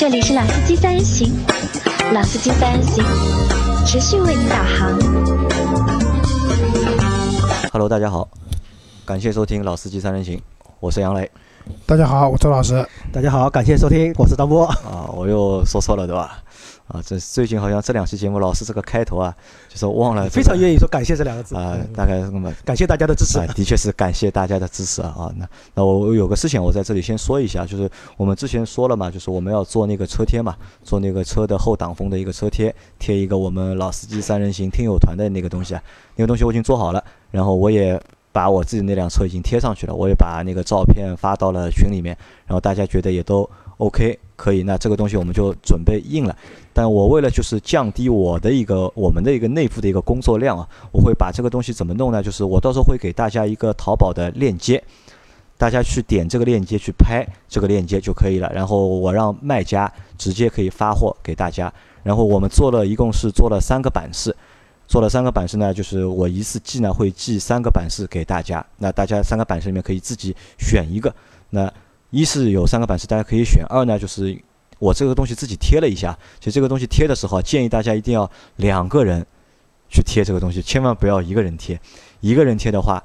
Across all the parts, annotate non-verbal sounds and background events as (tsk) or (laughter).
这里是老司机三人行，老司机三人行，持续为您导航。Hello，大家好，感谢收听老司机三人行，我是杨磊大家好，我周老师。大家好，感谢收听，我是张波。啊，我又说错了对吧？啊，这最近好像这两期节目老是这个开头啊，就是忘了、非常愿意说感谢这两个字啊、嗯大概那么感谢大家的支持啊，。的确是感谢大家的支持啊啊！那那我我有个事情我在这里先说一下，就是我们之前说了嘛，就是我们要做那个车贴嘛，做那个车的后挡风的一个车贴，贴一个我们老司机三人行听友团的那个东西啊，那个东西我已经做好了，然后我也把我自己那辆车已经贴上去了，我也把那个照片发到了群里面，然后大家觉得也都 OK 可以，那这个东西我们就准备印了。但我为了就是降低我的一个我们的一个内部的一个工作量啊，我会把这个东西怎么弄呢？就是我到时候会给大家一个淘宝的链接，大家去点这个链接去拍这个链接就可以了。然后我让卖家直接可以发货给大家。然后我们做了一共是做了三个版式，做了三个版式呢，就是我一次寄呢会寄三个版式给大家。那大家三个版式里面可以自己选一个。那一是有三个版式大家可以选，二呢就是我这个东西自己贴了一下，其实这个东西贴的时候，建议大家一定要两个人去贴这个东西，千万不要一个人贴。一个人贴的话，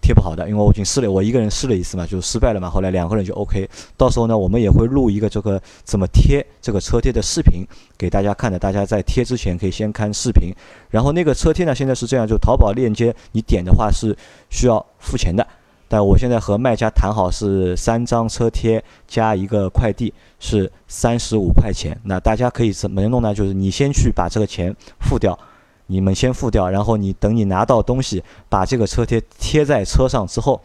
贴不好的，因为我已经试了，我一个人试了一次嘛，就失败了嘛。后来两个人就 OK。到时候呢，我们也会录一个这个怎么贴这个车贴的视频给大家看的。大家在贴之前可以先看视频。然后那个车贴呢，现在是这样，就淘宝链接你点的话是需要付钱的。但我现在和卖家谈好是三张车贴加一个快递是三十五块钱。那大家可以怎么弄呢？就是你先去把这个钱付掉，你们先付掉，然后你等你拿到东西，把这个车贴贴在车上之后，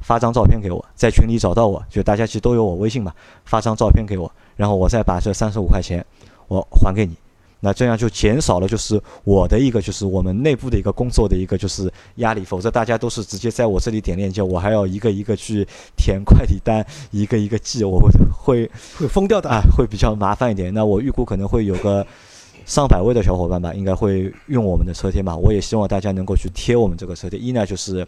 发张照片给我，在群里找到我，就大家其实都有我微信嘛，发张照片给我，然后我再把这三十五块钱我还给你。那这样就减少了，就是我的一个，就是我们内部的一个工作的一个就是压力，否则大家都是直接在我这里点链接，我还要一个一个去填快递单，一个一个寄，我会会会疯掉的啊，会比较麻烦一点。那我预估可能会有个上百位的小伙伴吧，应该会用我们的车贴吧。我也希望大家能够去贴我们这个车贴，一呢就是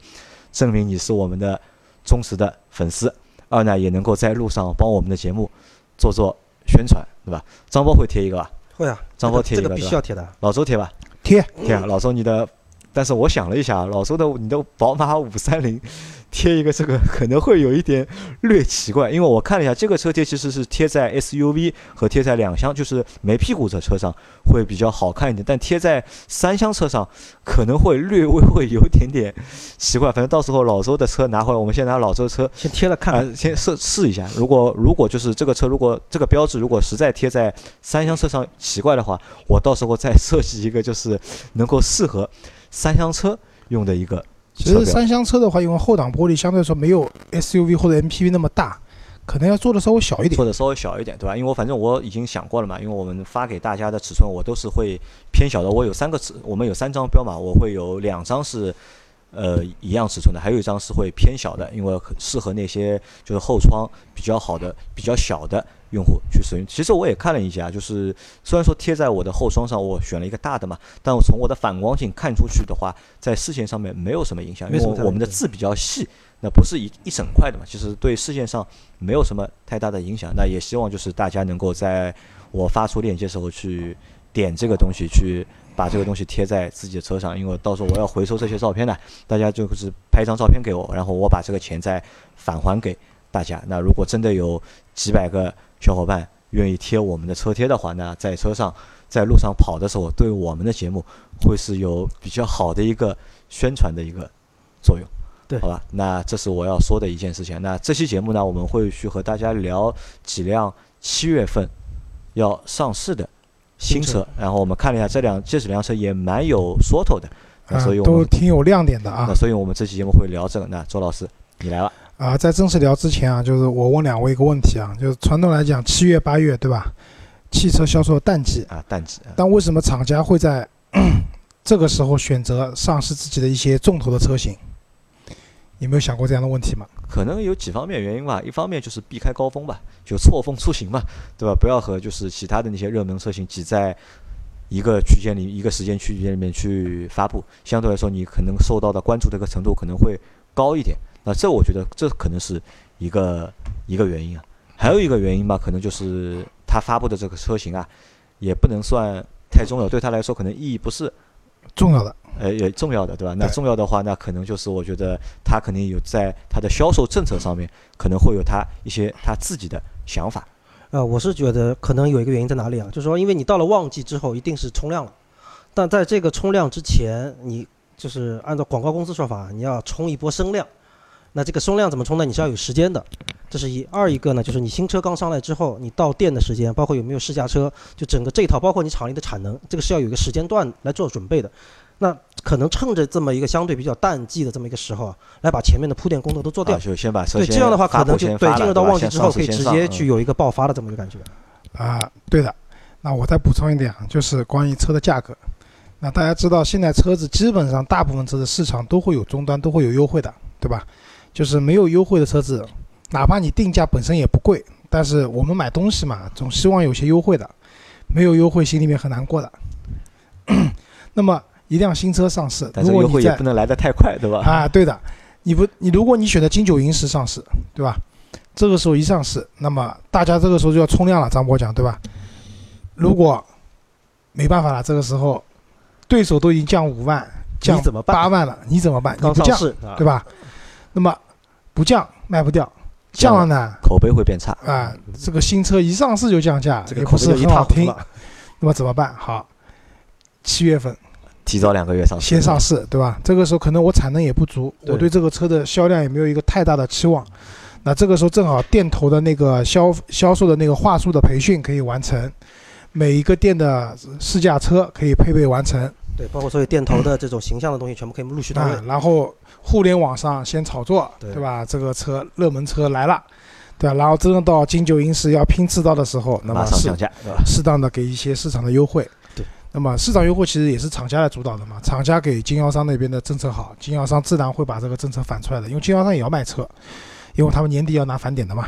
证明你是我们的忠实的粉丝，二呢也能够在路上帮我们的节目做做宣传，对吧？张波会贴一个吧？会啊，张波贴一这个必须要贴的。老周贴吧？贴贴啊，老周你的，但是我想了一下，老周的你的宝马五三零贴一个这个可能会有一点略奇怪，因为我看了一下，这个车贴其实是贴在 SUV 和贴在两厢，就是没屁股的车上会比较好看一点，但贴在三厢车上可能会略微会有点点奇怪。反正到时候老周的车拿回来，我们先拿老周车先贴了看，先试试一下。如果如果就是这个车，如果这个标志如果实在贴在三厢车上奇怪的话，我到时候再设计一个就是能够适合三厢车用的一个。其实三厢车的话，因为后挡玻璃相对来说没有 SUV 或者 MPV 那么大，可能要做的稍微小一点做。的稍微小一点，对吧？因为我反正我已经想过了嘛，因为我们发给大家的尺寸我都是会偏小的。我有三个尺，我们有三张标嘛，我会有两张是呃一样尺寸的，还有一张是会偏小的，因为适合那些就是后窗比较好的、比较小的用户去使用。其实我也看了一下，就是虽然说贴在我的后窗上，我选了一个大的嘛，但我从我的反光镜看出去的话，在视线上面没有什么影响，因为我们的字比较细。那不是一一整块的嘛，其实对视线上没有什么太大的影响。那也希望就是大家能够在我发出链接时候去点这个东西，去把这个东西贴在自己的车上，因为到时候我要回收这些照片呢，大家就是拍一张照片给我，然后我把这个钱再返还给大家。那如果真的有几百个小伙伴愿意贴我们的车贴的话，那在车上在路上跑的时候，对我们的节目会是有比较好的一个宣传的一个作用。对好吧，那这是我要说的一件事情。那这期节目呢，我们会去和大家聊几辆七月份要上市的新车新车，然后我们看了一下这辆这几辆车也蛮有说头的，所以，我们都挺有亮点的啊那所以我们这期节目会聊这个。那周老师你来了，啊！在正式聊之前啊，就是我问两位一个问题啊，就是传统来讲，七月八月对吧？汽车销售淡季，啊，淡季啊，但为什么厂家会在 (clears throat) 这个时候选择上市自己的一些重头的车型？有没有想过这样的问题吗？可能有几方面原因吧，一方面就是避开高峰吧，就错峰出行嘛，对吧？不要和就是其他的那些热门车型挤在一个区间里、一个时间区间里面去发布，相对来说你可能受到的关注的一个程度可能会高一点。那这我觉得这可能是一个一个原因啊。还有一个原因吧，可能就是它它发布的这个车型啊，也不能算太重要，对他来说可能意义不是重要的。呃也重要的，对吧？那重要的话，那可能就是我觉得他肯定有在他的销售政策上面可能会有他一些他自己的想法。呃，我是觉得可能有一个原因在哪里啊？就是说，因为你到了旺季之后，一定是冲量了，但在这个冲量之前，你就是按照广告公司说法，你要冲一波声量。那这个声量怎么冲呢？你是要有时间的，这是一。二一个呢，就是你新车刚上来之后，你到店的时间，包括有没有试驾车，就整个这一套，包括你厂里的产能，这个是要有一个时间段来做准备的。那可能趁着这么一个相对比较淡季的这么一个时候啊，来把前面的铺垫工作都做掉啊，。就先把车对，这样的话可能就对进入到旺季之后可以直接去有一个爆发的这么一个感觉。啊，对的。那我再补充一点啊，就是关于车的价格。那大家知道，现在车子基本上大部分车子市场都会有终端，都会有优惠的，对吧？就是没有优惠的车子，哪怕你定价本身也不贵，但是我们买东西嘛，总希望有些优惠的。没有优惠，心里面很难过的。那么一辆新车上市，但是优惠也不能来得太快，对吧？啊，对的，你不，你如果你选择金九银十上市，对吧？这个时候一上市，那么大家这个时候就要冲量了，张博讲对吧？如果没办法了，这个时候对手都已经降五万、降八万了，你怎么办？你不降，对吧？那么不降卖不掉，降了呢？口碑会变差。啊，这个新车一上市就降价，这个也不是口碑一很好听。那么怎么办？好，七月份提早两个月上市，先上市，对吧？这个时候可能我产能也不足，对我对这个车的销量也没有一个太大的期望。那这个时候正好店头的那个销销售的那个话术的培训可以完成，每一个店的试驾车可以配备完成对，包括所有店头的这种形象的东西，全部可以陆续到位啊。。然后互联网上先炒作，对对吧？这个车热门车来了，对吧？然后真正到金九银十要拼刺刀的时候，那么是马上降价，对吧？适当的给一些市场的优惠。对，那么市场优惠其实也是厂家来主导的嘛，厂家给经销商那边的政策好，经销商自然会把这个政策反出来的，因为经销商也要卖车，因为他们年底要拿返点的嘛。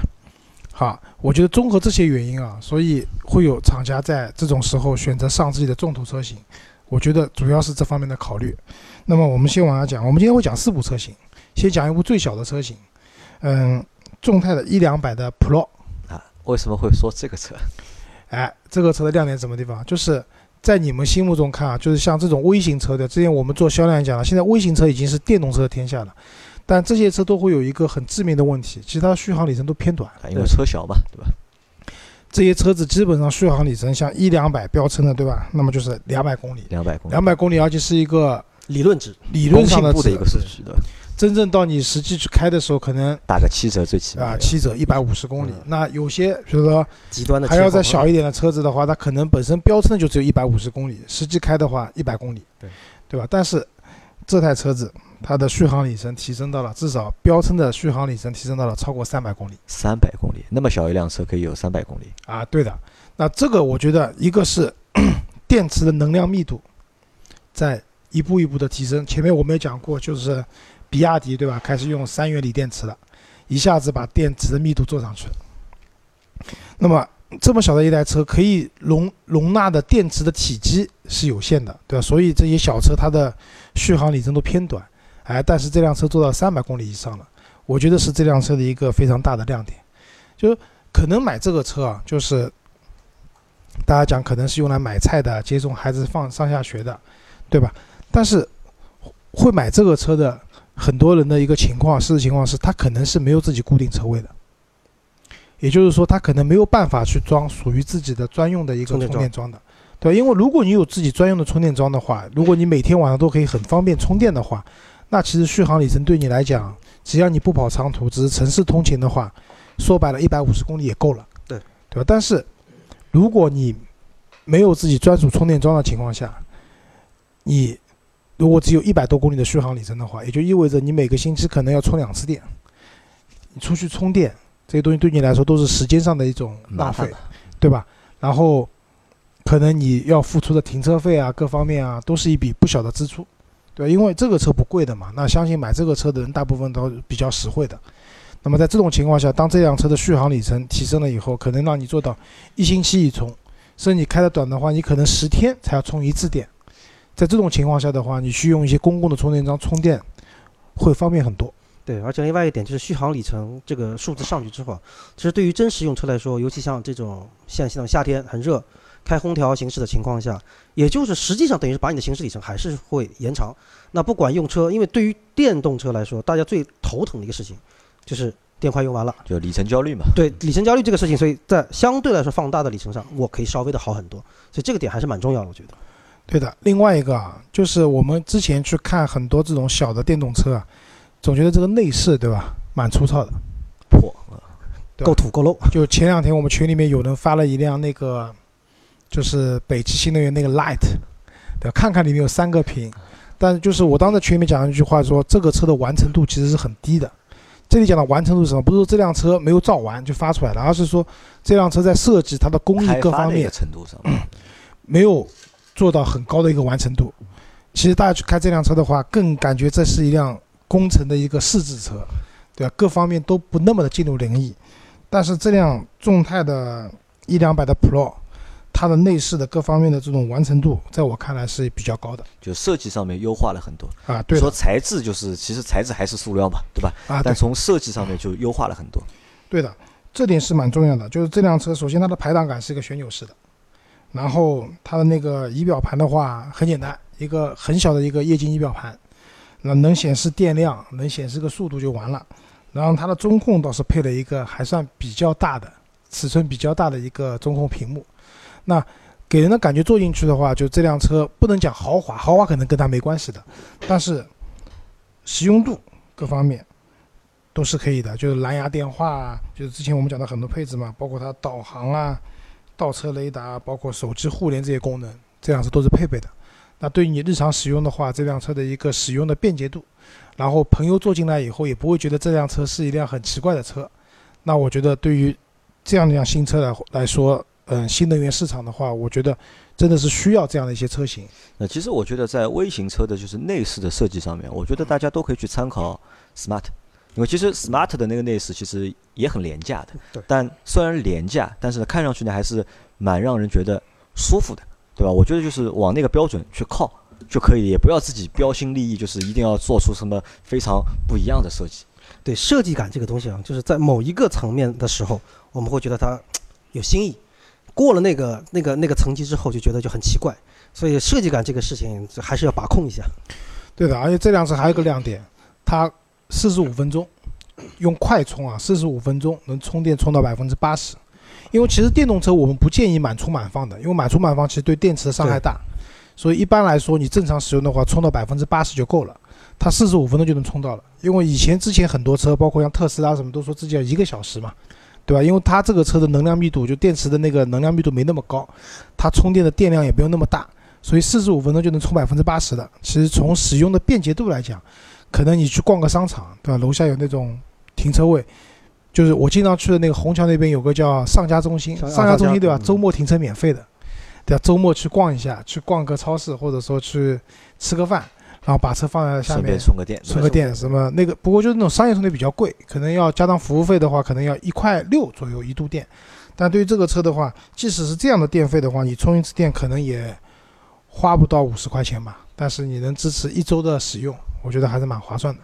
好，我觉得综合这些原因啊，所以会有厂家在这种时候选择上自己的重头车型，我觉得主要是这方面的考虑。那么我们先往下讲，我们今天会讲四部车型，先讲一部最小的车型，嗯，众泰的一两百的 Pro，啊，为什么会说这个车？哎，这个车的亮点什么地方？就是在你们心目中看啊，就是像这种微型车的，之前我们做销量讲了，现在微型车已经是电动车的天下了，但这些车都会有一个很致命的问题，其实它的续航里程都偏短。啊因为车小嘛，对吧？这些车子基本上续航里程像一两百标称的，对吧？那么就是两百公里，两百公里，两百公里，而且是一个理论值，理论上的一个数据，对吧？真正到你实际去开的时候，可能打个七折最起码啊七折一百五十公里。那有些比如说极端的还要再小一点的车子的话，它可能本身标称的就只有一百五十公里，实际开的话一百公里，对对吧？但是这台车子它的续航里程提升到了至少标称的续航里程提升到了超过三百公里三百公里，那么小一辆车可以有三百公里，啊，对的。那这个我觉得一个是 (coughs) 电池的能量密度在一步一步的提升，前面我们也讲过，就是比亚迪对吧，开始用三元锂电池了，一下子把电池的密度做上去了。那么这么小的一台车，可以容容纳的电池的体积是有限的，对吧？所以这些小车它的续航里程都偏短，哎，但是这辆车做到三百公里以上了，我觉得是这辆车的一个非常大的亮点。就是可能买这个车啊，就是大家讲可能是用来买菜的、接送孩子放上下学的，对吧？但是会买这个车的很多人的一个情况，事实情况是他可能是没有自己固定车位的，也就是说他可能没有办法去装属于自己的专用的一个充电桩的，对，因为如果你有自己专用的充电桩的话，如果你每天晚上都可以很方便充电的话，那其实续航里程对你来讲，只要你不跑长途，只是城市通勤的话，说白了，一百五十公里也够了，对对吧？但是如果你没有自己专属充电桩的情况下，你如果只有一百多公里的续航里程的话，也就意味着你每个星期可能要充两次电。你出去充电这些东西对你来说都是时间上的一种浪费。对吧？然后可能你要付出的停车费啊，各方面啊，都是一笔不小的支出，对？因为这个车不贵的嘛，那相信买这个车的人大部分都比较实惠的。那么在这种情况下，当这辆车的续航里程提升了以后，可能让你做到一星期一充，甚至你开的短的话，你可能十天才要充一次电。在这种情况下的话，你去用一些公共的充电桩充电，会方便很多。对，而且另外一点就是续航里程这个数字上去之后，其实对于真实用车来说，尤其像这种像像夏天很热，开空调行驶的情况下，也就是实际上等于是把你的行驶里程还是会延长。那不管用车，因为对于电动车来说，大家最头疼的一个事情就是电快用完了。就里程焦虑嘛。对里程焦虑这个事情，所以在相对来说放大的里程上，我可以稍微的好很多。所以这个点还是蛮重要的，我觉得。对的，另外一个啊，就是我们之前去看很多这种小的电动车啊，总觉得这个内饰对吧，蛮粗糙的，破啊，够土够 low。就前两天我们群里面有人发了一辆那个，就是北汽新能源那个 Light，对吧？看看里面有三个屏，但是就是我当时群里面讲了一句话说，这个车的完成度其实是很低的。这里讲的完成度是什么？不是说这辆车没有造完就发出来了，而是说这辆车在设计它的工艺各方面程度上，(clears throat) 没有做到很高的一个完成度。其实大家去开这辆车的话，更感觉这是一辆工程的一个试制车，对吧？各方面都不那么的尽如人意。但是这辆众泰的一两百的 Pro，它的内饰的各方面的这种完成度，在我看来是比较高的就设计上面优化了很多。啊。对说材质就是，其实材质还是塑料嘛，对吧？啊，但从设计上面就优化了很多。对的，这点是蛮重要的。就是这辆车，首先它的排档杆是一个旋钮式的，然后它的那个仪表盘的话很简单，一个很小的一个液晶仪表盘，那能显示电量，能显示个速度就完了。然后它的中控倒是配了一个还算比较大的、尺寸比较大的一个中控屏幕，那给人的感觉坐进去的话，就这辆车不能讲豪华，豪华可能跟它没关系的，但是实用度各方面都是可以的，就是蓝牙电话啊，就是之前我们讲的很多配置嘛，包括它导航啊、倒车雷达，包括手机互联这些功能，这辆车都是配备的。那对于你日常使用的话，这辆车的一个使用的便捷度，然后朋友坐进来以后也不会觉得这辆车是一辆很奇怪的车。那我觉得对于这样一辆新车来来说，嗯，新能源市场的话，我觉得真的是需要这样的一些车型。那其实我觉得在微型车的就是内饰的设计上面，我觉得大家都可以去参考 Smart，因为其实 Smart 的那个内饰其实也很廉价的对，但虽然廉价，但是呢看上去呢还是蛮让人觉得舒服的，对吧？我觉得就是往那个标准去靠就可以，也不要自己标新立异，就是一定要做出什么非常不一样的设计。对设计感这个东西啊，就是在某一个层面的时候，我们会觉得它 (tsk) 有新意；过了那个那个那个层级之后，就觉得就很奇怪。所以设计感这个事情还是要把控一下。对的，而且这辆车还有一个亮点，它四十五分钟用快充啊，四十五分钟能充电充到百分之八十。因为其实电动车我们不建议满充满放的，因为满充满放其实对电池的伤害大，所以一般来说你正常使用的话，充到百分之八十就够了。它四十五分钟就能充到了，因为以前之前很多车，包括像特斯拉什么，都说自己要一个小时嘛，对吧？因为它这个车的能量密度，就电池的那个能量密度没那么高，它充电的电量也不用那么大，所以四十五分钟就能充百分之八十的。其实从使用的便捷度来讲，可能你去逛个商场，对吧？楼下有那种停车位，就是我经常去的那个虹桥那边有个叫上家中心，上上家中心对吧？嗯周末停车免费的，对吧？周末去逛一下，去逛个超市，或者说去吃个饭，然后把车放在下面充个电，充个电什么那个，不过就是那种商业充电比较贵，可能要加上服务费的话，可能要一块六左右一度电。但对于这个车的话，即使是这样的电费的话，你充一次电可能也花不到五十块钱吧。但是你能支持一周的使用，我觉得还是蛮划算的。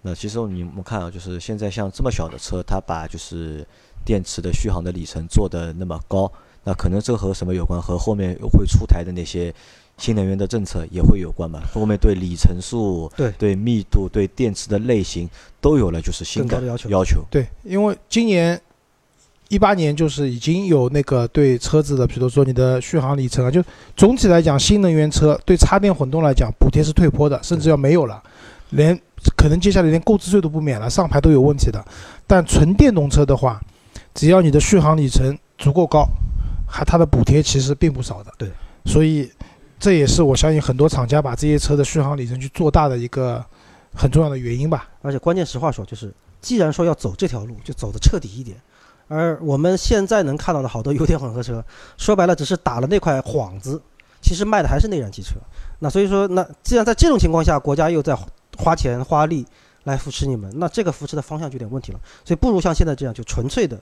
那其实你们看啊，就是现在像这么小的车，它把就是电池的续航的里程做的那么高，那可能这和什么有关？和后面会出台的那些新能源的政策也会有关吧？后面对里程数、对对密度、对电池的类型都有了就是新的要求要求。对，因为今年一八年就是已经有那个对车子的，比如说你的续航里程啊，就总体来讲，新能源车对插电混动来讲，补贴是退坡的，甚至要没有了，连可能接下来连购置税都不免了，上牌都有问题的。但纯电动车的话，只要你的续航里程足够高，还它的补贴其实并不少的。对，所以这也是我相信很多厂家把这些车的续航里程去做大的一个很重要的原因吧。而且关键实话说，就是既然说要走这条路，就走的彻底一点。而我们现在能看到的好多油电混合车，说白了只是打了那块幌子，其实卖的还是内燃机车。那所以说，那既然在这种情况下，国家又在花钱花力来扶持你们，那这个扶持的方向就有点问题了。所以不如像现在这样，就纯粹的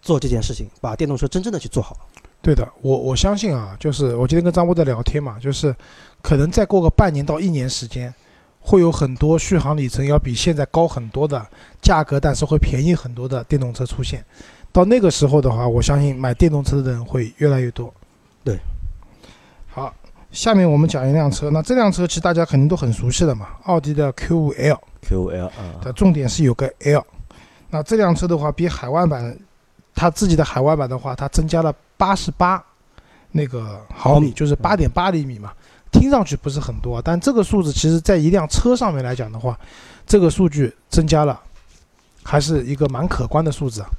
做这件事情，把电动车真正的去做好。对的，我我相信啊，就是我今天跟张波在聊天嘛，就是可能再过个半年到一年时间，会有很多续航里程要比现在高很多的价格，但是会便宜很多的电动车出现。到那个时候的话，我相信买电动车的人会越来越多。对，好，下面我们讲一辆车，那这辆车其实大家肯定都很熟悉的嘛，奥迪的 Q5L。QL 啊，的重点是有个 L。那这辆车的话，比海外版它自己的海外版的话，它增加了八十八那个毫米，就是八点八厘米嘛。听上去不是很多，但这个数字其实在一辆车上面来讲的话，这个数据增加了，还是一个蛮可观的数字啊。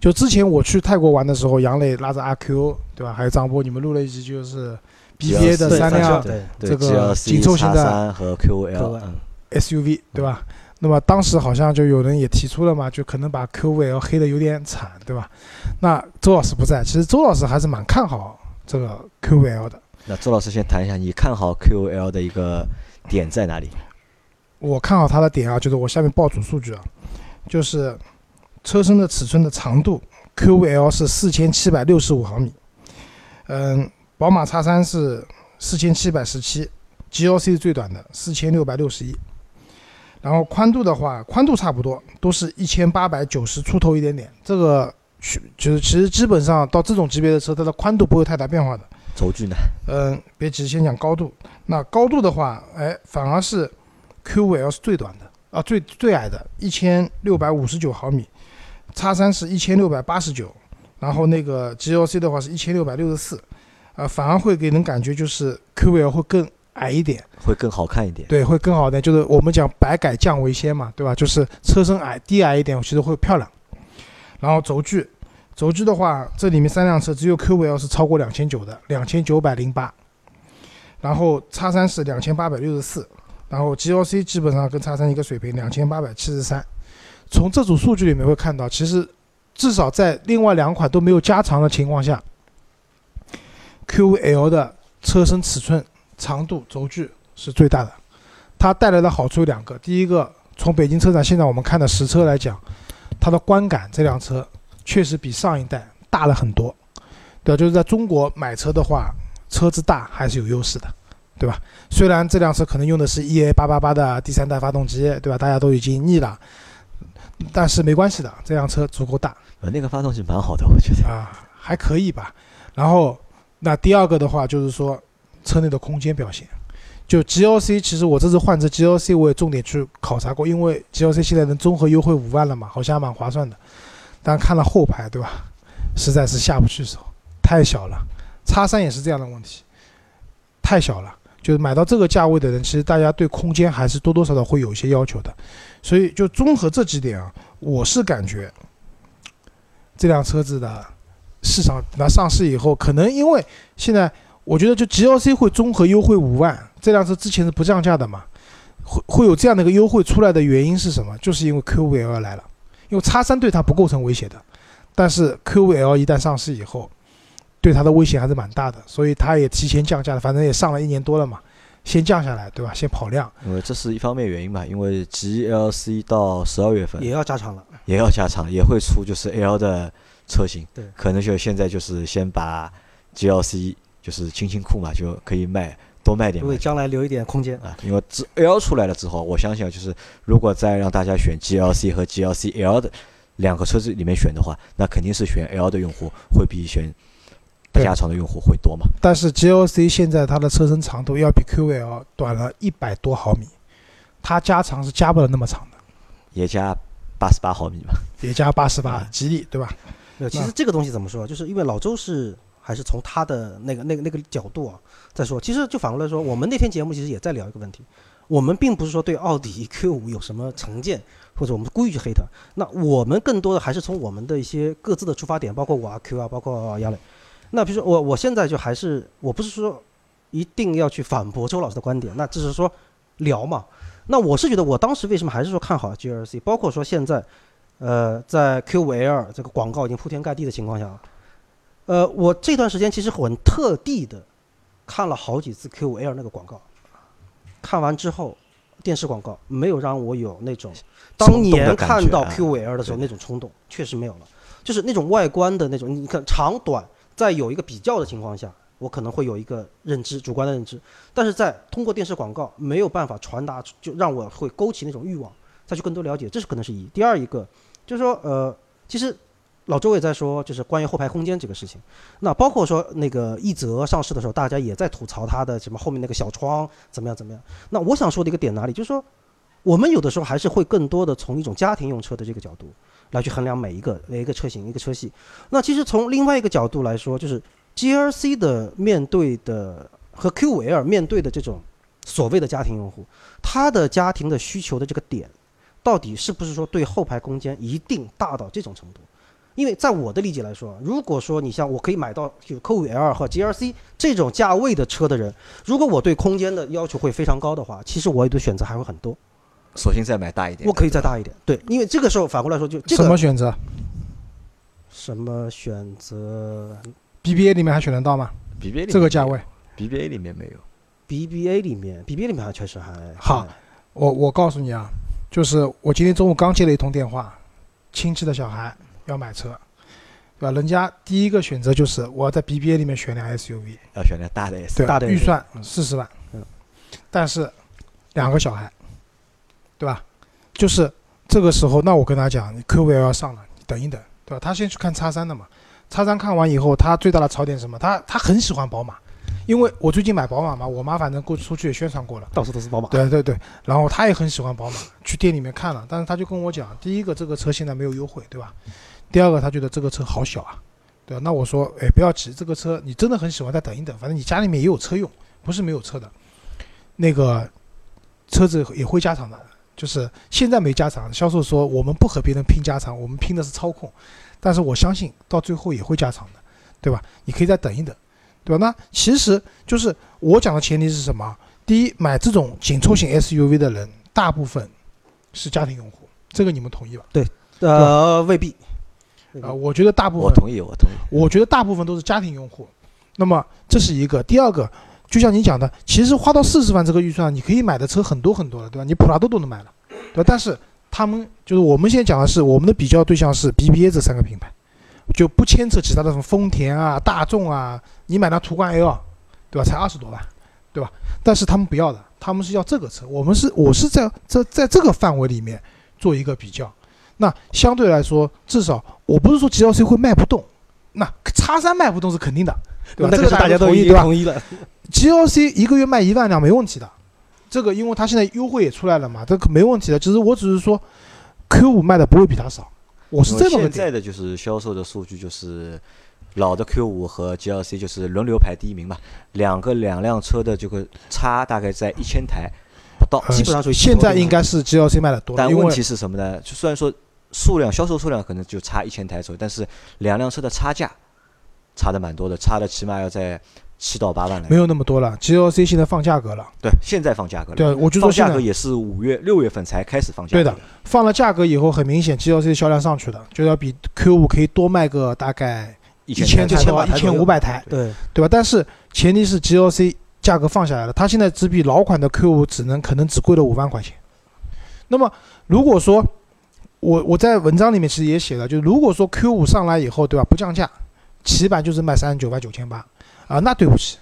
就之前我去泰国玩的时候，杨磊拉着阿 Q 对吧，还有张波，你们录了一集就是 BBA 的三辆这个紧凑型的三和嗯 SUV 对吧？那么当时好像就有人也提出了嘛，就可能把 Q5L 黑的有点惨，对吧？那周老师不在，其实周老师还是蛮看好这个 Q5L 的。那周老师先谈一下，你看好 QL 的一个点在哪里？我看好它的点啊，就是我下面报组数据啊，就是车身的尺寸的长度，Q5L 是四千七百六十五毫米，嗯，宝马叉三是四千七百十七，GLC 是最短的，四千六百六十一。然后宽度的话，宽度差不多，都是一千八百九十出头一点点。这个去就是其实基本上到这种级别的车，它的宽度不会太大变化的。轴距呢？嗯，别急，先讲高度。那高度的话，哎，反而是 Q5L 是最短的啊，最最矮的，一千六百五十九毫米，叉三是一千六百八十九，然后那个 GLC 的话是一千六百六十四，啊，反而会给人感觉就是 Q5L 会更矮一点，会更好看一点。对，会更好一点。就是我们讲百改降为先嘛，对吧？就是车身矮低矮一点，其实会漂亮。然后轴距，轴距的话，这里面三辆车只有 Q5L 是超过两千九的，两千九百零八。然后叉三是两千八百六十四，然后 GLC 基本上跟叉三一个水平，两千八百七十三。从这组数据里面会看到，其实至少在另外两款都没有加长的情况下，Q5L 的车身尺寸、长度、轴距是最大的。它带来的好处有两个，第一个，从北京车展现在我们看的实车来讲，它的观感这辆车确实比上一代大了很多，对吧？就是在中国买车的话，车子大还是有优势的，对吧？虽然这辆车可能用的是 EA 八八八的第三代发动机，对吧？大家都已经腻了，但是没关系的，这辆车足够大呃，那个发动机蛮好的，我觉得。啊，还可以吧。然后，那第二个的话就是说车内的空间表现。就 GLC，其实我这次换车 GLC 我也重点去考察过，因为 GLC 现在能综合优惠五万了嘛，好像还蛮划算的。但看了后排，对吧？实在是下不去手，太小了。叉三也是这样的问题，太小了。就是买到这个价位的人，其实大家对空间还是多多少少会有一些要求的。所以就综合这几点啊，我是感觉这辆车子的市场那上市以后，可能因为现在我觉得就 GLC 会综合优惠五万，这辆车之前是不降价的嘛，会会有这样的一个优惠出来的原因是什么？就是因为 Q5L 来了，因为叉三对它不构成威胁的，但是 Q5L 一旦上市以后，对它的威胁还是蛮大的，所以它也提前降价了，反正也上了一年多了嘛，先降下来，对吧？先跑量，因为这是一方面原因吧，因为 GLC 到十二月份也要加长了。也要加长，也会出就是 L 的车型，对可能就现在就是先把 GLC 就是清清库嘛，就可以卖多卖点为。将来留一点空间。啊，因为之 L 出来了之后，我相信啊，就是如果再让大家选 GLC 和 GLC L 的两个车子里面选的话，那肯定是选 L 的用户会比选对加长的用户会多嘛。但是 GLC 现在它的车身长度要比 Q5L 短了一百多毫米，它加长是加不了那么长的，也加八十八毫米嘛。也加八十八啊，吉利对吧？没有，其实这个东西怎么说，就是因为老周是还是从他的那个那个那个角度啊再说。其实就反过来说，我们那天节目其实也在聊一个问题，我们并不是说对奥迪 (laughs) Q 五有什么成见，或者我们故意去黑它。那我们更多的还是从我们的一些各自的出发点，包括我啊 Q 啊，包括杨磊。那比如说我我现在就还是我不是说一定要去反驳周老师的观点，那只是说聊嘛。那我是觉得我当时为什么还是说看好 GLC，包括说现在。呃，在 Q 五 L 这个广告已经铺天盖地的情况下，呃，我这段时间其实很特地的看了好几次 Q5L 那个广告，看完之后，电视广告没有让我有那种当年看到觉啊 Q5L 的时候那种冲动，确实没有了，就是那种外观的那种，你看长短在有一个比较的情况下，我可能会有一个认知，主观的认知，但是在通过电视广告没有办法传达，就让我会勾起那种欲望，再去更多了解，这是可能是一。第二一个就是说，呃，其实老周也在说，就是关于后排空间这个事情。那包括说那个一泽上市的时候，大家也在吐槽它的什么后面那个小窗怎么样怎么样。那我想说的一个点哪里，就是说我们有的时候还是会更多的从一种家庭用车的这个角度来去衡量每一个每一个车型一个车系。那其实从另外一个角度来说，就是 GLC 的面对的和 Q5L 面对的这种所谓的家庭用户，他的家庭的需求的这个点，到底是不是说对后排空间一定大到这种程度？因为在我的理解来说，如果说你像我可以买到有 Q5L 和 GLC 这种价位的车的人，如果我对空间的要求会非常高的话，其实我的选择还会很多。索性再买大一点。我可以再大一点，对，因为这个时候反过来说就这什么选择什么选择？BBA 里面还选得到吗？BBA 里这个价位，，BBA 里面没有。BBA 里面，BBA 里面还确实还好我我告诉你啊，就是我今天中午刚接了一通电话，亲戚的小孩要买车，对吧？人家第一个选择就是我要在 BBA 里面选辆 SUV，要选辆大的大的预算嗯四十万，嗯，但是两个小孩，对吧？就是这个时候，那我跟他讲，你 Q5L 要上了，你等一等，对吧？他先去看叉三的嘛，叉三看完以后，他最大的槽点是什么？他他很喜欢宝马，因为我最近买宝马嘛，我妈反正过出去也宣传过了。到处都是宝马。对对对，然后他也很喜欢宝马，去店里面看了，但是他就跟我讲，第一个这个车现在没有优惠，对吧？第二个他觉得这个车好小啊，对吧？那我说，哎，不要急，这个车你真的很喜欢，再等一等，反正你家里面也有车用，不是没有车的。那个车子也会加长的，就是现在没加长，销售说我们不和别人拼加长，我们拼的是操控，但是我相信到最后也会加长的，对吧？你可以再等一等，对吧？那其实就是我讲的前提是什么？第一，买这种紧凑型 SUV 的人，大部分是家庭用户，这个你们同意吧？对呃，未必。啊、我觉得大部分，我同意，我同意。我觉得大部分都是家庭用户。那么这是一个，第二个，就像你讲的，其实花到四十万这个预算，你可以买的车很多很多了，对吧？你普拉多都能买了，对吧？但是他们就是我们现在讲的是我们的比较对象是 BBA 这三个品牌，就不牵扯其他的什么丰田啊、大众啊，你买辆途观 L，对吧？才二十多万，对吧？但是他们不要的，他们是要这个车，我们是我是在这在这个范围里面做一个比较。那相对来说，至少我不是说 GLC 会卖不动，那叉三卖不动是肯定的，对吧？那个这个大家都同意对吧同意了。？GLC 一个月卖一万辆没问题的，这个因为它现在优惠也出来了嘛，这个没问题的。只是我只是说 Q 五卖的不会比它少，我是这么个现。在的就是销售的数据就是。老的 Q 五和 GLC 就是轮流排第一名嘛，两个两辆车的这个差大概在一千台不到，呃基本上属于现在应该是 GLC 卖的多，但问题是什么呢？就虽然说数量销售数量可能就差一千台左右，但是两辆车的差价差的蛮多的，差的起码要在七到八万来没。有那么多了。GLC 现在放价格了，对，现在放价格了。对，我就说现在放价格也是五月六月份才开始放价格。对的，放了价格以后，很明显 GLC 销量上去的，就要比 Q 五可以多卖个大概一一千台台到一千五百台，对，对吧？但是前提是 GLC 价格放下来了，它现在只比老款的 Q 五只能可能只贵了五万块钱。那么如果说我我在文章里面其实也写了，就是如果说 Q 五上来以后，对吧？不降价，起版就是卖三十九万九千八啊，那对不起，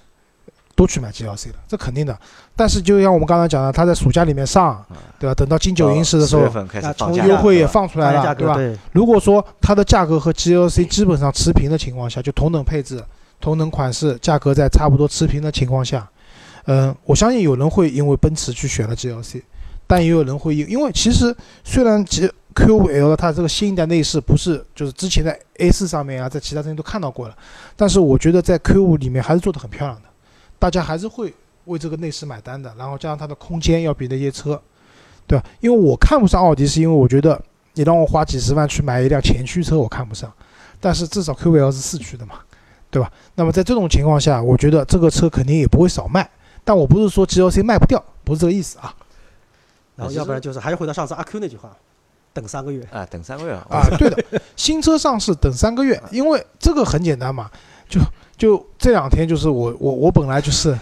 都去买 GLC 了，这肯定的。但是就像我们刚才讲的，它在暑假里面上，对吧？等到金九银十的时候10月，份开始那放价，从优惠也放出来了，对吧？如果说它的价格和 GLC 基本上持平的情况下，就同等配置、同等款式，价格在差不多持平的情况下，嗯，我相信有人会因为奔驰去选了 GLC，但也有人会因因为其实虽然 G Q5L 它这个新一代内饰不是就是之前在 A 4上面啊，在其他车型都看到过了，但是我觉得在 Q5 里面还是做的很漂亮的，大家还是会为这个内饰买单的，然后加上它的空间要比那些车，对吧？因为我看不上奥迪，是因为我觉得你让我花几十万去买一辆前驱车，我看不上。但是至少 Q5L 是四驱的嘛，对吧？那么在这种情况下，我觉得这个车肯定也不会少卖。但我不是说 GLC 卖不掉，不是这个意思啊然后要不然就是还是回到上次阿 Q 那句话，等三个月。啊，等三个月啊！对的，新车上市等三个月，因为这个很简单嘛，就就这两天就是我我我本来就是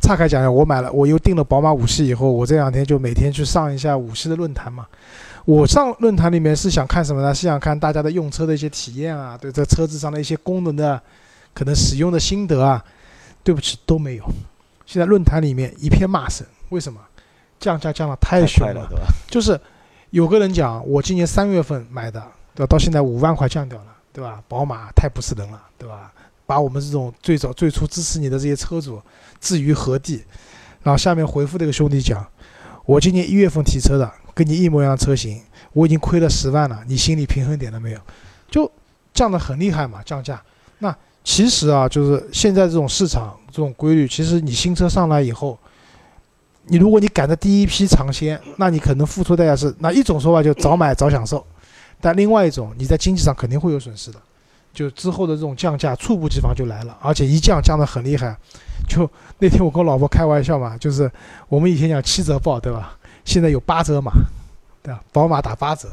岔开讲讲，我买了我又订了宝马五系以后，我这两天就每天去上一下五系的论坛嘛。我上论坛里面是想看什么呢？是想看大家的用车的一些体验啊，对这车子上的一些功能的可能使用的心得啊。对不起，都没有。现在论坛里面一片骂声，为什么？降价降的太太凶快了，对吧？就是有个人讲，我今年三月份买的，对吧？到现在五万块降掉了，对吧？宝马太不是人了，对吧？把我们这种最早最初支持你的这些车主置于何地？然后下面回复这个兄弟讲，我今年一月份提车的，跟你一模一样车型，我已经亏了十万了，你心里平衡点了没有？就降得很厉害嘛，降价。那其实啊，就是现在这种市场这种规律，其实你新车上来以后，你如果你赶着第一批尝鲜，那你可能付出代价是那一种说法就早买早享受，但另外一种你在经济上肯定会有损失的，就之后的这种降价猝不及防就来了，而且一降降得很厉害。就那天我跟我老婆开玩笑嘛，就是我们以前讲七折报对吧？现在有八折嘛，对吧？宝马打八折，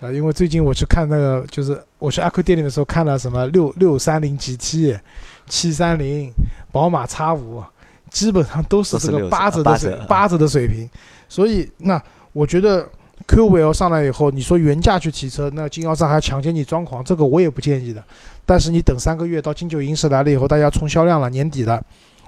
对？因为最近我去看那个，就是我去阿 Q 店里的时候看了什么六六三零 GT、七三零、宝马 X 五，基本上都是这个八折的八折水八折的水平。所以那我觉得 Q 五 L 上来以后，你说原价去提车，那经销商还强奸你装狂，这个我也不建议的。但是你等三个月到金九银十来了以后，大家冲销量了，年底了。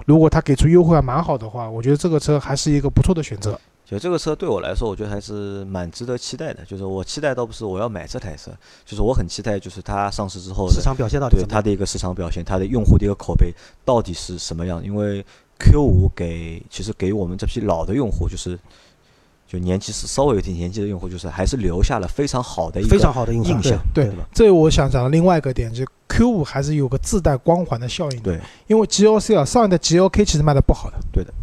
如果他给出优惠还蛮好的话，我觉得这个车还是一个不错的选择。就这个车对我来说，我觉得还是蛮值得期待的。就是我期待倒不是我要买这台车，就是我很期待，就是它上市之后市场表现到底？它的一个市场表现，它的用户的一个口碑到底是什么样？因为 Q 五给其实给我们这批老的用户，就是就年纪是稍微有点年纪的用户，就是还是留下了非常好的一个非常好的印象印象，对吧？这我想讲的另外一个点，就是 Q 五还是有个自带光环的效应的。对，因为 GOC 啊，上一代 GOK 其实卖的不好的。对的，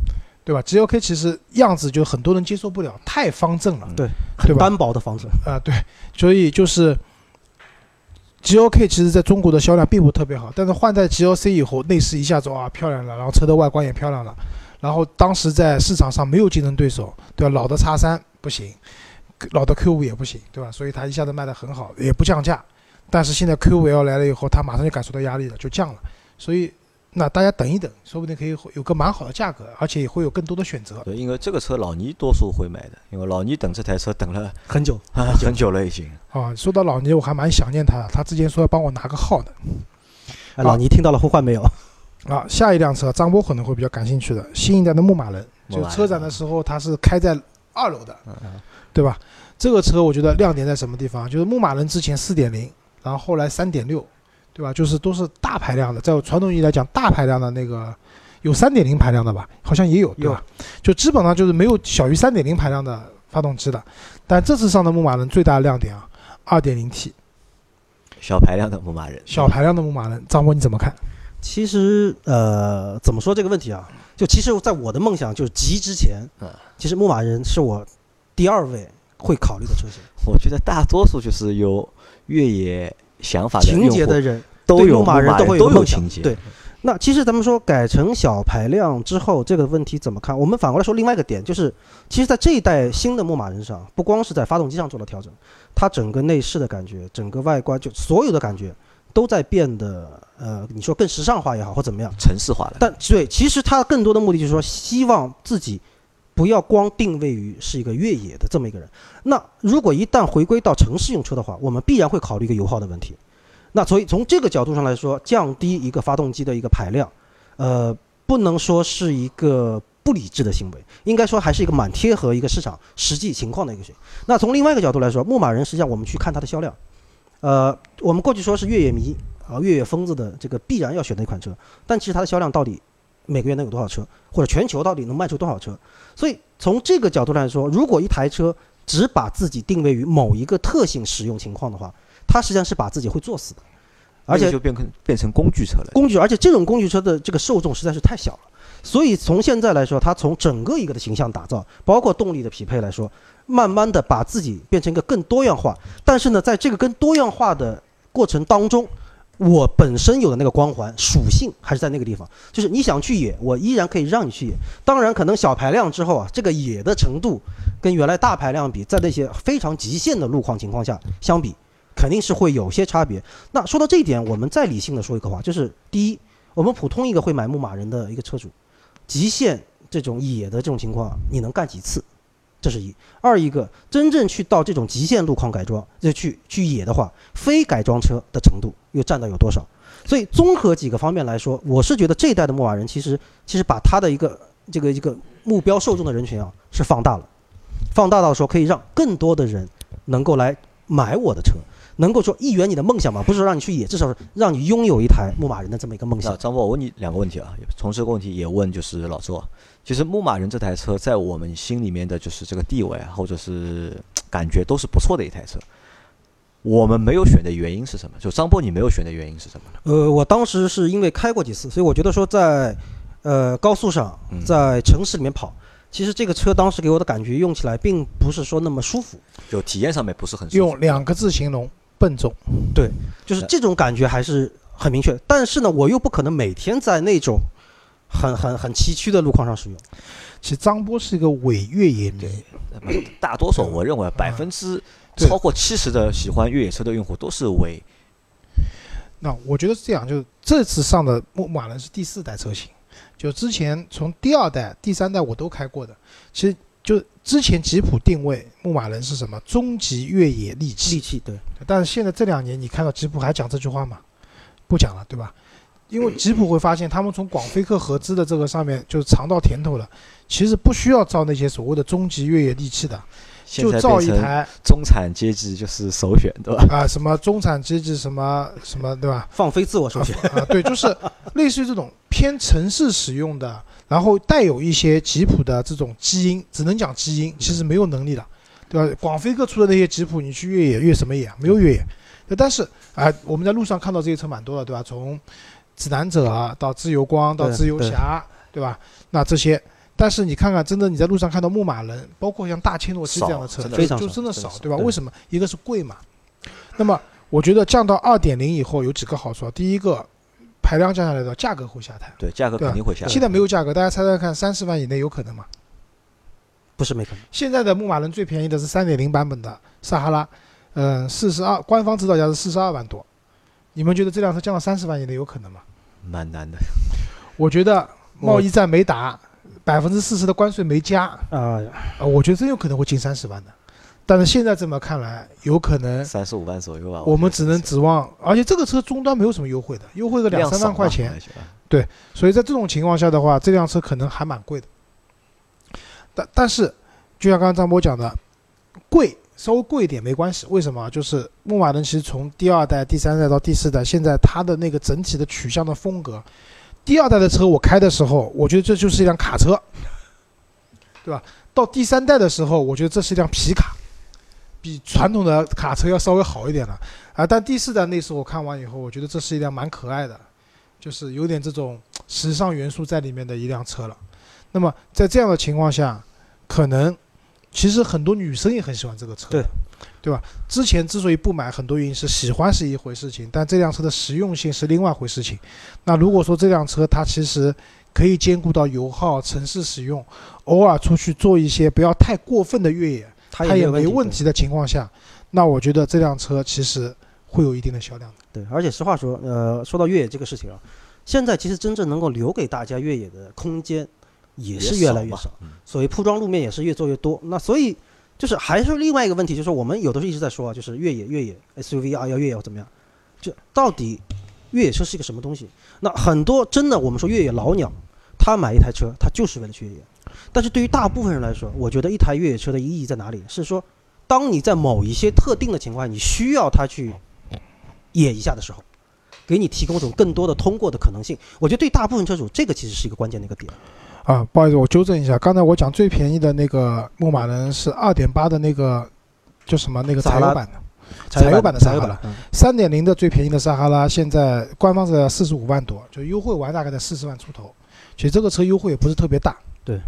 对吧？GOK 其实样子就很多人接受不了，太方正了。对很单薄的方正，啊、对，所以就是 G O K 其实在中国的销量并不特别好，但是换代 G O C 以后，内饰一下子啊漂亮了，然后车的外观也漂亮了，然后当时在市场上没有竞争对手，对吧？老的叉三不行，老的 Q 五也不行，对吧？所以它一下子卖得很好，也不降价。但是现在 Q 五 L 来了以后，它马上就感受到压力了，就降了。所以那大家等一等，说不定可以有个蛮好的价格，而且也会有更多的选择。对，因为这个车老倪多数会买的，因为老倪等这台车等了很久。(laughs) 啊很久了已经。啊，说到老倪，我还蛮想念他的。他之前说要帮我拿个号的。哎，老倪听到了呼唤没有？啊，下一辆车张波可能会比较感兴趣的，新一代的牧马人，就车展的时候它是开在二楼的，对吧？这个车我觉得亮点在什么地方？就是牧马人之前四点零，然后后来三点六，对吧？就是都是大排量的，在传统意义来讲，大排量的那个有三点零排量的吧？好像也有，对吧？就基本上就是没有小于三点零排量的发动机的。但这次上的牧马人最大的亮点啊，二点零 T 小排量的牧马人，小排量的牧马人，张波你怎么看？其实呃，怎么说这个问题啊？就其实，在我的梦想就是急之前嗯，其实牧马人是我第二位会考虑的车型。我觉得大多数就是有越野想法的情节的人都有牧马人都会有情节。对那其实咱们说改成小排量之后，这个问题怎么看？我们反过来说另外一个点，就是其实，在这一代新的牧马人上，不光是在发动机上做了调整，它整个内饰的感觉、整个外观，就所有的感觉都在变得，呃，你说更时尚化也好，或怎么样。城市化了。但对，其实它更多的目的就是说，希望自己不要光定位于是一个越野的这么一个人。那如果一旦回归到城市用车的话，我们必然会考虑一个油耗的问题。那所以从这个角度上来说，降低一个发动机的一个排量，呃，不能说是一个不理智的行为，应该说还是一个蛮贴合一个市场实际情况的一个行为。那从另外一个角度来说，牧马人实际上我们去看它的销量，呃，我们过去说是越野迷啊、越野疯子的这个必然要选的一款车，但其实它的销量到底每个月能有多少车，或者全球到底能卖出多少车？所以从这个角度来说，如果一台车只把自己定位于某一个特性使用情况的话，它实际上是把自己会作死的，而且就变成变成工具车了。工具，而且这种工具车的这个受众实在是太小了。所以从现在来说，它从整个一个的形象打造，包括动力的匹配来说，慢慢的把自己变成一个更多样化。但是呢，在这个更多样化的过程当中，我本身有的那个光环属性还是在那个地方，就是你想去野，我依然可以让你去野。当然，可能小排量之后啊，这个野的程度跟原来大排量比，在那些非常极限的路况情况下相比，肯定是会有些差别。那说到这一点，我们再理性的说一个话，就是第一，我们普通一个会买牧马人的一个车主，极限这种野的这种情况，你能干几次？这是一。二一个真正去到这种极限路况改装，就去去野的话，非改装车的程度又占到有多少？所以综合几个方面来说，我是觉得这一代的牧马人其实其实把他的一个这个一个目标受众的人群啊是放大了，放大到说可以让更多的人能够来买我的车，能够说一圆你的梦想嘛，不是说让你去野，至少是让你拥有一台牧马人的这么一个梦想。张波，我问你两个问题啊，从这个问题也问就是老周啊，其实牧马人这台车在我们心里面的就是这个地位啊，或者是感觉都是不错的一台车。我们没有选的原因是什么？就张波，你没有选的原因是什么呢？呃，我当时是因为开过几次，所以我觉得说在呃高速上嗯，在城市里面跑，其实这个车当时给我的感觉用起来并不是说那么舒服，就体验上面不是很舒服用两个字形容笨重。对就是这种感觉还是很明确。但是呢，我又不可能每天在那种很很很崎岖的路况上使用。其实张波是一个伪越野迷，大多数我认为百分之超过七十的喜欢越野车的用户都是伪那我觉得是这样，就是这次上的牧马人是第四代车型，就之前从第二代、第三代我都开过的。其实就之前吉普定位牧马人是什么？终极越野利器。利器对，但是现在这两年，你看到吉普还讲这句话吗？不讲了，对吧？因为吉普会发现，他们从广菲克合资的这个上面就是尝到甜头了，其实不需要造那些所谓的终极越野利器的，就造一台中产阶级就是首选，对吧？啊、什么中产阶级什么什么，对吧？放飞自我首选。啊，对，就是类似于这种偏城市使用的，然后带有一些吉普的这种基因，只能讲基因，其实没有能力的，对吧？广菲克出的那些吉普，你去越野越什么野啊？没有越野。对但是啊、我们在路上看到这些车蛮多的，对吧？从指南者啊到自由光到自由侠，对吧？那这些。但是你看看，真的你在路上看到牧马人，包括像大切诺基这样的车，非常就真的少真的少，少对吧？对为什么？一个是贵嘛。那么我觉得降到二点零以后有几个好处啊。第一个，排量降下来的价格会下台。对，价格肯定会下来。现在没有价格，大家猜猜看，三十万以内有可能吗？不是没可能，现在的牧马人最便宜的是三点零版本的撒哈拉，嗯、四十二，官方指导价是四十二万多。你们觉得这辆车降到三十万以内有可能吗？蛮难的。我觉得贸易战没打，百分之四十的关税没加，啊、啊，我觉得真有可能会进三十万的。但是现在这么看来，有可能三十五万左右吧。我们只能指望，而且这个车终端没有什么优惠的，优惠个两三万块钱，对所以在这种情况下的话，这辆车可能还蛮贵的。但但是，就像刚刚张波讲的，贵稍微贵一点没关系。为什么？就是牧马人其实从第二代、第三代到第四代，现在它的那个整体的取向的风格，第二代的车我开的时候，我觉得这就是一辆卡车，对吧？到第三代的时候，我觉得这是一辆皮卡，比传统的卡车要稍微好一点了。啊，但第四代那时候我看完以后，我觉得这是一辆蛮可爱的，就是有点这种时尚元素在里面的一辆车了。那么在这样的情况下，可能其实很多女生也很喜欢这个车，对对吧？之前之所以不买，很多原因是喜欢是一回事情，但这辆车的实用性是另外一回事情。那如果说这辆车它其实可以兼顾到油耗、城市使用，偶尔出去做一些不要太过分的越野，它它也没问没问题的情况下，那我觉得这辆车其实会有一定的销量的。对，而且实话说，呃，说到越野这个事情啊，现在其实真正能够留给大家越野的空间也是越来越少，嗯所谓铺装路面也是越做越多。那所以就是还是另外一个问题，就是我们有的时候一直在说啊，就是越野越野 SUV 啊要越野要怎么样，就到底越野车是一个什么东西？那很多真的我们说越野老鸟，他买一台车他就是为了去越野，但是对于大部分人来说，我觉得一台越野车的意义在哪里？是说当你在某一些特定的情况下，你需要它去野一下的时候，给你提供一种更多的通过的可能性。我觉得对大部分车主，这个其实是一个关键的一个点。啊，不好意思，我纠正一下，刚才我讲最便宜的那个牧马人是二点八的那个叫什么那个柴油版的，柴油版的撒哈拉柴油版，嗯三点零的最便宜的撒哈拉现在官方是四十五万多，就优惠完大概在四十万出头。其实这个车优惠也不是特别大。对。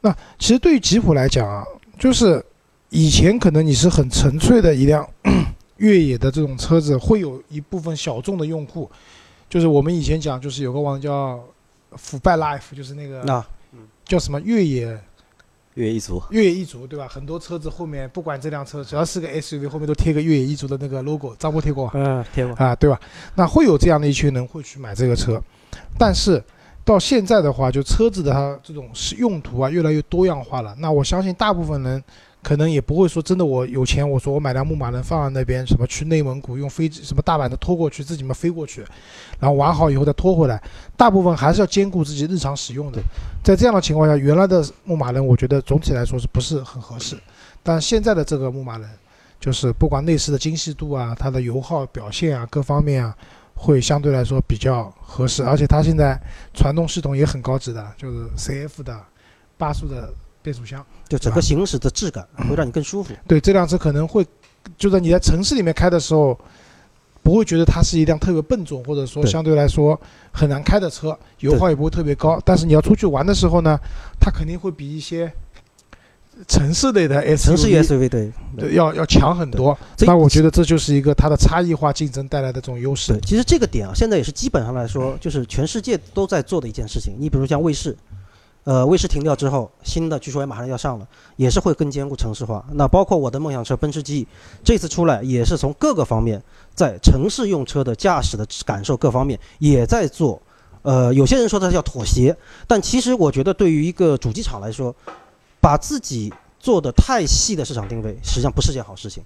那其实对于吉普来讲啊，就是以前可能你是很纯粹的一辆 (coughs) 越野的这种车子，会有一部分小众的用户，就是我们以前讲，就是有个网叫腐败 life，就是那个那叫什么越野越野一族，越野一族，对吧？很多车子后面不管这辆车只要是个 SUV，后面都贴个越野一族的那个 logo，张波贴过吧？嗯，贴过。啊，对吧？那会有这样的一群人会去买这个车，但是到现在的话，就车子的它这种是用途啊越来越多样化了。那我相信大部分人可能也不会说真的我有钱，我说我买辆牧马人放在那边，什么去内蒙古用飞机什么大板的拖过去，自己嘛飞过去，然后玩好以后再拖回来。大部分还是要兼顾自己日常使用的。在这样的情况下，原来的牧马人我觉得总体来说是不是很合适？但现在的这个牧马人，就是不管内饰的精细度啊，它的油耗表现啊，各方面啊，会相对来说比较合适。而且它现在传动系统也很高级的，就是 CF 的八速的变速箱。就整个行驶的质感会让你更舒服。对，这辆车可能会，就在你在城市里面开的时候，不会觉得它是一辆特别笨重，或者说相对来说很难开的车，油耗也不会特别高。但是你要出去玩的时候呢，它肯定会比一些城市类的 SUV 城市 SUV 对对要要强很多。那我觉得这就是一个它的差异化竞争带来的这种优势对，。其实这个点啊，现在也是基本上来说，就是全世界都在做的一件事情。你比如像卫士，呃，卫士停掉之后，新的据说也马上要上了，也是会更兼顾城市化。那包括我的梦想车奔驰 G，这次出来也是从各个方面，在城市用车的驾驶的感受各方面也在做。呃，有些人说它叫妥协，但其实我觉得对于一个主机厂来说，把自己做的太细的市场定位，实际上不是件好事情。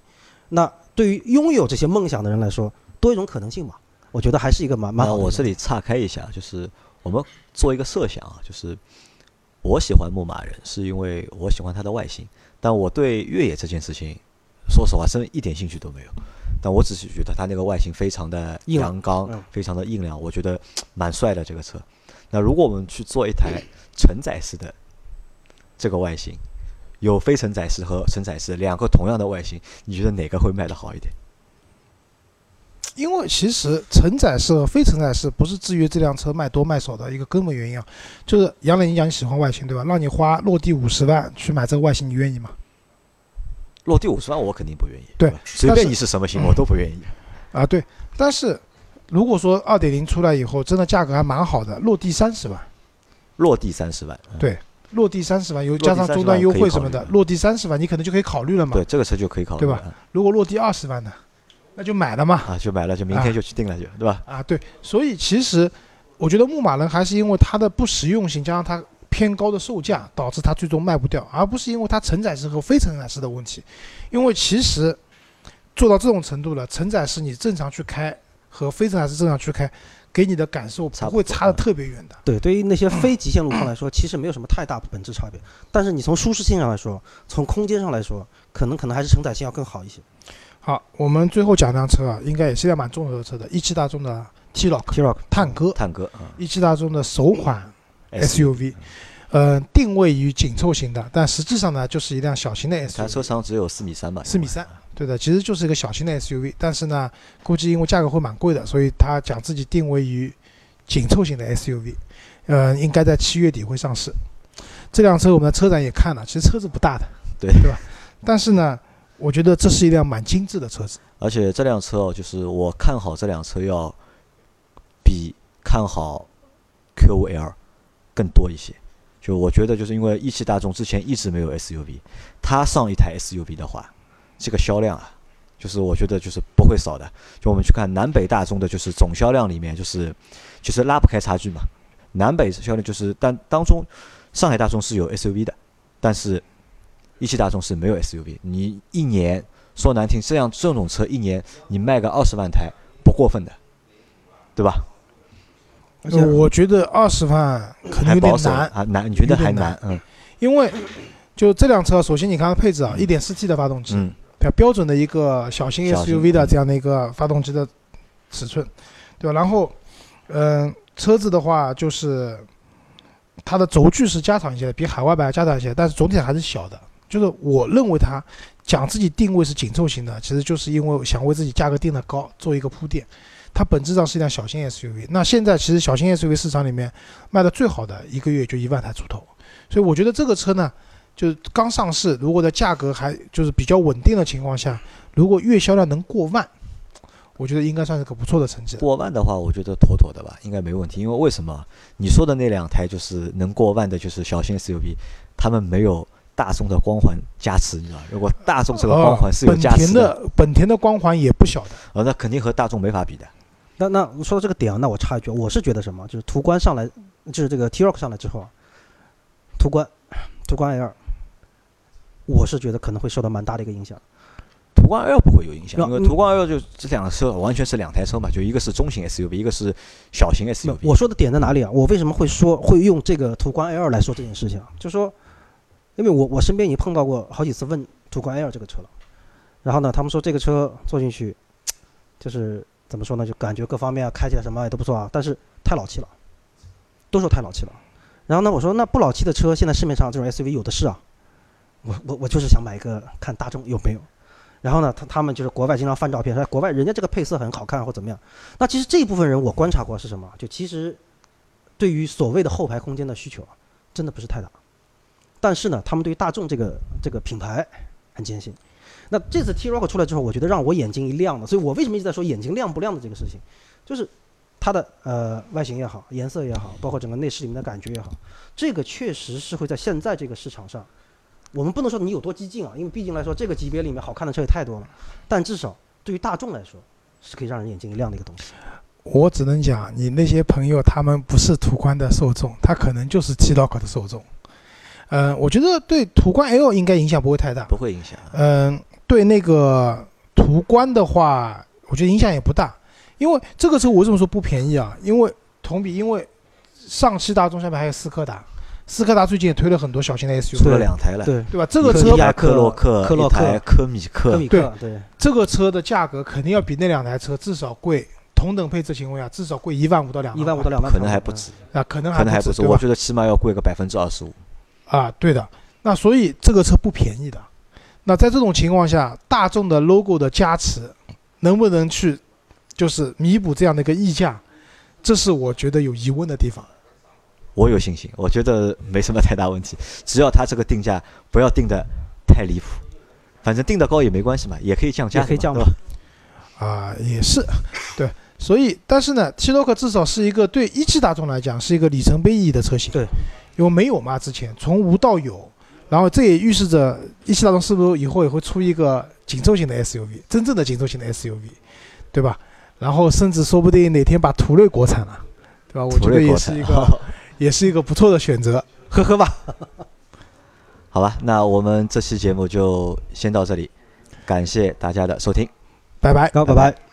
那对于拥有这些梦想的人来说，多一种可能性嘛，我觉得还是一个蛮蛮好的。那我这里岔开一下，就是我们做一个设想啊，就是我喜欢牧马人，是因为我喜欢它的外形，但我对越野这件事情，说实话，真一点兴趣都没有。但我只是觉得它那个外形非常的硬朗阳刚，嗯非常的硬朗，我觉得 (tsk) 蛮帅的这个车。那如果我们去做一台承载式的这个外形，有非承载式和承载式两个同样的外形，你觉得哪个会卖的好一点？因为其实承载式和非承载式不是制约这辆车卖多卖少的一个根本原因啊，就是杨磊，你讲你喜欢外形对吧？让你花落地五十万去买这个外形，你愿意吗？落地五十万我肯定不愿意，对吧随便你是什么型我都不愿意。啊，对。但是如果说二点零出来以后，真的价格还蛮好的，落地三十万，落地三十万，嗯对落地三十万，有落地30加上终端优惠什么的落地三十万你可能就可以考虑了嘛对。这个车就可以考虑对吧如果落地二十万呢，那就买了嘛。啊，就买了，就明天就去定了，就对吧？啊，对，所以其实我觉得牧马人还是因为它的不实用性，加上它偏高的售价，导致它最终卖不掉，而不是因为它承载式和非承载式的问题。因为其实做到这种程度了，承载式你正常去开和非承载式正常去开，给你的感受不会差的特别远的。对，对于那些非极限路况来说，其实没有什么太大本质差别。但是你从舒适性上来说，从空间上来说，可能可能还是承载性要更好一些。好，我们最后讲辆车啊，应该也是一辆蛮综合的车的，一汽大众的 T Rock，T Rock 探戈，探戈啊一汽大众的首款 SUV，呃，定位于紧凑型的，但实际上呢，就是一辆小型的 SUV，车长只有四米三吧，四米三，对的，其实就是一个小型的 SUV，但是呢，估计因为价格会蛮贵的，所以他讲自己定位于紧凑型的 SUV，呃，应该在七月底会上市。这辆车我们的车展也看了，其实车子不大的，对。对吧？但是呢，我觉得这是一辆蛮精致的车子。而且这辆车哦，就是我看好这辆车要比看好 QL 更多一些。就我觉得，就是因为一汽大众之前一直没有 SUV，它上一台 SUV 的话，这个销量啊，就是我觉得就是不会少的。就我们去看南北大众的，就是总销量里面，就是就是拉不开差距嘛。南北销量就是，但当中上海大众是有 SUV 的，但是一汽大众是没有 SUV。你一年说难听，这样这种车一年你卖个二十万台不过分的，对吧？而且呃我觉得二十万可能有点难，啊，难？你觉得还难难？嗯因为就这辆车，首先你看它配置啊，一点四 T 的发动机，嗯，比较标准的一个小型 SUV 的嗯这样的一个发动机的尺寸，对吧？然后，嗯、车子的话就是它的轴距是加长一些的，比海外版要加长一些，但是总体还是小的。就是我认为它讲自己定位是紧凑型的，其实就是因为想为自己价格定的高做一个铺垫。它本质上是一辆小型 SUV。那现在其实小型 SUV 市场里面卖的最好的一个月就一万台出头，所以我觉得这个车呢，就是刚上市，如果在价格还就是比较稳定的情况下，如果月销量能过万，我觉得应该算是个不错的成绩。过万的话，我觉得妥妥的吧，应该没问题。因为为什么？你说的那两台就是能过万的，就是小型 SUV，他们没有大众的光环加持，你知道吧？如果大众这个光环是有本加持田的本田的光环也不小的。呃，那肯定和大众没法比的。那那说到这个点啊，那我插一句，我是觉得什么，就是途观上来，就是这个 T-Roc 上来之后啊，途观，途观 L，我是觉得可能会受到蛮大的一个影响。途观 L 不会有影响，要因为途观 L 就这两个车完全是两台车嘛，就一个是中型 SUV，一个是小型 SUV。我说的点在哪里啊？我为什么会说会用这个途观 L 来说这件事情啊？就是说，因为我我身边已经碰到过好几次问途观 L 这个车了，然后呢，他们说这个车坐进去，就是怎么说呢，就感觉各方面啊开起来什么也都不错啊，但是太老气了，都说太老气了。然后呢，我说那不老气的车现在市面上这种 SUV 有的是啊，我我我就是想买一个看大众有没有。然后呢，他他们就是国外经常翻照片，说国外人家这个配色很好看或怎么样。那其实这一部分人我观察过是什么？就其实对于所谓的后排空间的需求啊，真的不是太大。但是呢，他们对于大众这个这个品牌很坚信。那这次 T-Roc 出来之后，我觉得让我眼睛一亮的。所以我为什么一直在说眼睛亮不亮的这个事情，就是它的呃外形也好，颜色也好，包括整个内饰里面的感觉也好，这个确实是会在现在这个市场上。我们不能说你有多激进啊，因为毕竟来说，这个级别里面好看的车也太多了。但至少对于大众来说，是可以让人眼睛一亮的一个东西。我只能讲，你那些朋友他们不是途观的受众，他可能就是 T-Roc 的受众。嗯，我觉得对途观 L 应该影响不会太大。不会影响。嗯，对那个途观的话，我觉得影响也不大，因为这个车我为什么说不便宜啊？因为同比，因为上汽大众下面还有斯柯达。斯柯达最近也推了很多小型的 SUV，出了两台了，对对吧？这个车一台科洛克，科洛克科米克，科米克，对，这个车的价格肯定要比那两台车至少贵，同等配置情况下至少贵一万五到两万，一万五到两万，可能还不止啊，可能可能还不止，我觉得起码要贵个百分之二十五。啊，对的。那所以这个车不便宜的。那在这种情况下，大众的 logo 的加持能不能去就是弥补这样的一个溢价，这是我觉得有疑问的地方。我有信心，我觉得没什么太大问题，只要它这个定价不要定的太离谱，反正定的高也没关系嘛，也可以降价，也可以降嘛。啊，也是，对，所以但是呢，T-Roc 至少是一个对一汽大众来讲是一个里程碑意义的车型，对，因为没有嘛，之前从无到有，然后这也预示着一汽大众是不是以后也会出一个紧凑型的 SUV，真正的紧凑型的 SUV，对吧？然后甚至说不定哪天把途锐国产了，对吧？我觉得也是一个。(laughs) 也是一个不错的选择，呵呵吧。(laughs) 好吧，那我们这期节目就先到这里，感谢大家的收听，拜拜，好，拜拜。